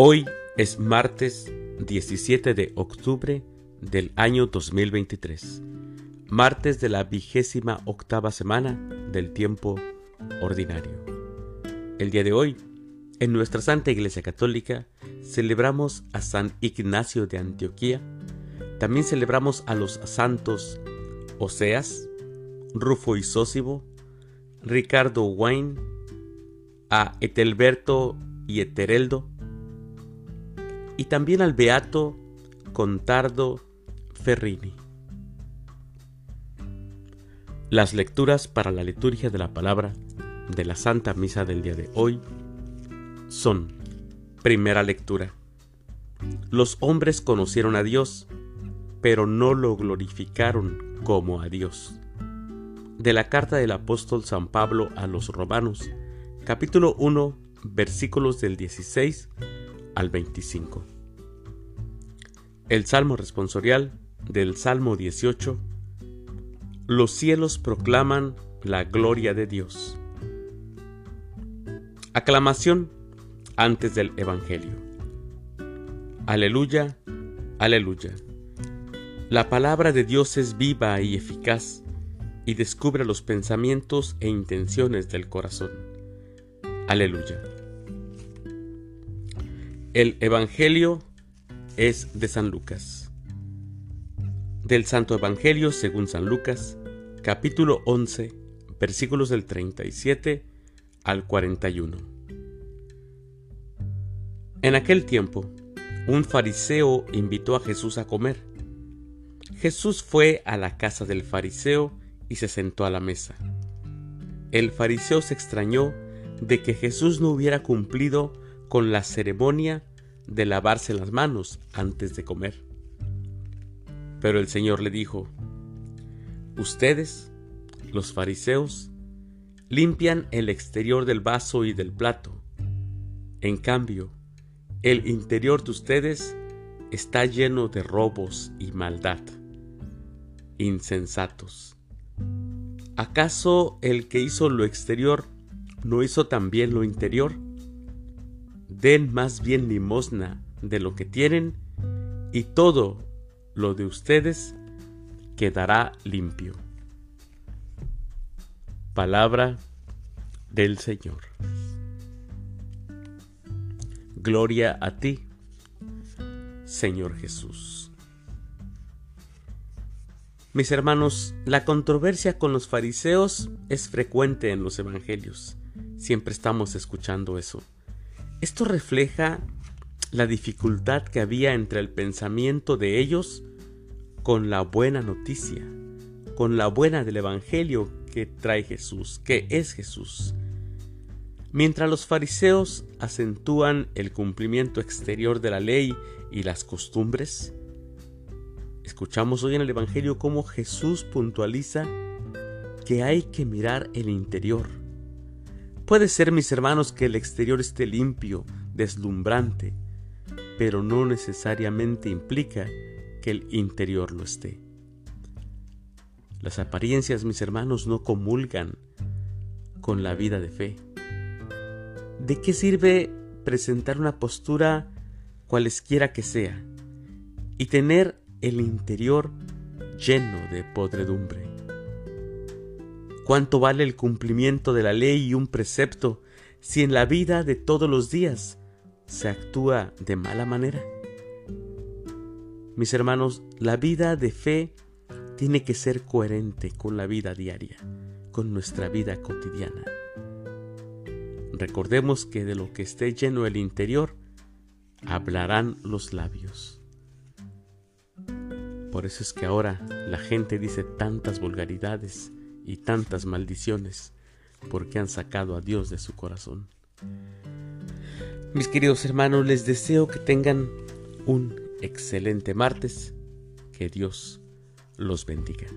Hoy es martes 17 de octubre del año 2023, martes de la vigésima octava semana del tiempo ordinario. El día de hoy, en nuestra Santa Iglesia Católica, celebramos a San Ignacio de Antioquía, también celebramos a los santos Oseas, Rufo y Sósibo, Ricardo Wayne, a Etelberto y Etereldo, y también al Beato Contardo Ferrini. Las lecturas para la liturgia de la palabra de la Santa Misa del día de hoy son, primera lectura, los hombres conocieron a Dios, pero no lo glorificaron como a Dios. De la carta del apóstol San Pablo a los romanos, capítulo 1, versículos del 16 al 25. El Salmo responsorial del Salmo 18. Los cielos proclaman la gloria de Dios. Aclamación antes del Evangelio. Aleluya, aleluya. La palabra de Dios es viva y eficaz y descubre los pensamientos e intenciones del corazón. Aleluya. El Evangelio es de San Lucas. Del Santo Evangelio según San Lucas, capítulo 11, versículos del 37 al 41. En aquel tiempo, un fariseo invitó a Jesús a comer. Jesús fue a la casa del fariseo y se sentó a la mesa. El fariseo se extrañó de que Jesús no hubiera cumplido con la ceremonia de lavarse las manos antes de comer. Pero el Señor le dijo, Ustedes, los fariseos, limpian el exterior del vaso y del plato. En cambio, el interior de ustedes está lleno de robos y maldad. Insensatos. ¿Acaso el que hizo lo exterior no hizo también lo interior? Den más bien limosna de lo que tienen y todo lo de ustedes quedará limpio. Palabra del Señor. Gloria a ti, Señor Jesús. Mis hermanos, la controversia con los fariseos es frecuente en los evangelios. Siempre estamos escuchando eso. Esto refleja la dificultad que había entre el pensamiento de ellos con la buena noticia, con la buena del Evangelio que trae Jesús, que es Jesús. Mientras los fariseos acentúan el cumplimiento exterior de la ley y las costumbres, escuchamos hoy en el Evangelio cómo Jesús puntualiza que hay que mirar el interior, Puede ser, mis hermanos, que el exterior esté limpio, deslumbrante, pero no necesariamente implica que el interior lo esté. Las apariencias, mis hermanos, no comulgan con la vida de fe. ¿De qué sirve presentar una postura cualesquiera que sea y tener el interior lleno de podredumbre? ¿Cuánto vale el cumplimiento de la ley y un precepto si en la vida de todos los días se actúa de mala manera? Mis hermanos, la vida de fe tiene que ser coherente con la vida diaria, con nuestra vida cotidiana. Recordemos que de lo que esté lleno el interior, hablarán los labios. Por eso es que ahora la gente dice tantas vulgaridades, y tantas maldiciones porque han sacado a Dios de su corazón. Mis queridos hermanos, les deseo que tengan un excelente martes. Que Dios los bendiga.